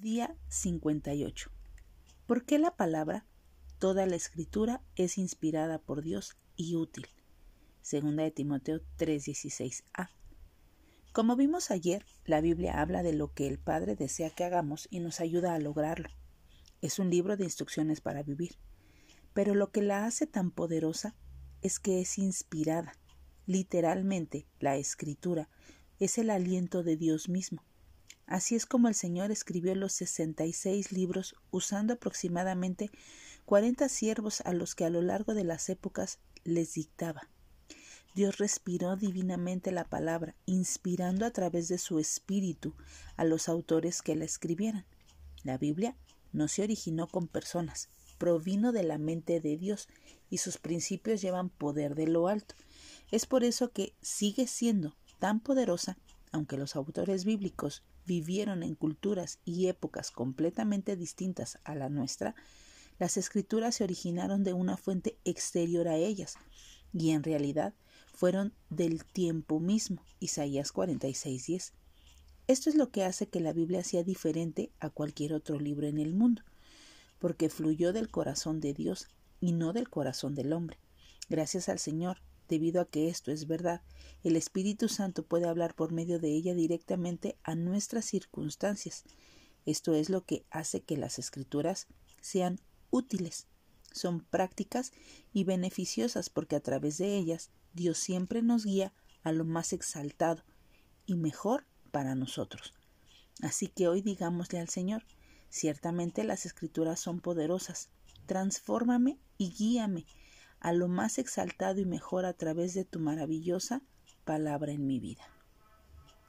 Día 58. ¿Por qué la palabra, toda la escritura, es inspirada por Dios y útil? Segunda de Timoteo 3:16a. Como vimos ayer, la Biblia habla de lo que el Padre desea que hagamos y nos ayuda a lograrlo. Es un libro de instrucciones para vivir. Pero lo que la hace tan poderosa es que es inspirada. Literalmente, la escritura es el aliento de Dios mismo Así es como el Señor escribió los sesenta y seis libros usando aproximadamente cuarenta siervos a los que a lo largo de las épocas les dictaba. Dios respiró divinamente la palabra, inspirando a través de su espíritu a los autores que la escribieran. La Biblia no se originó con personas, provino de la mente de Dios y sus principios llevan poder de lo alto. Es por eso que sigue siendo tan poderosa, aunque los autores bíblicos vivieron en culturas y épocas completamente distintas a la nuestra, las escrituras se originaron de una fuente exterior a ellas y en realidad fueron del tiempo mismo. Isaías 46:10. Esto es lo que hace que la Biblia sea diferente a cualquier otro libro en el mundo, porque fluyó del corazón de Dios y no del corazón del hombre. Gracias al Señor, Debido a que esto es verdad, el Espíritu Santo puede hablar por medio de ella directamente a nuestras circunstancias. Esto es lo que hace que las escrituras sean útiles. Son prácticas y beneficiosas porque a través de ellas Dios siempre nos guía a lo más exaltado y mejor para nosotros. Así que hoy digámosle al Señor, ciertamente las escrituras son poderosas, transfórmame y guíame a lo más exaltado y mejor a través de tu maravillosa palabra en mi vida.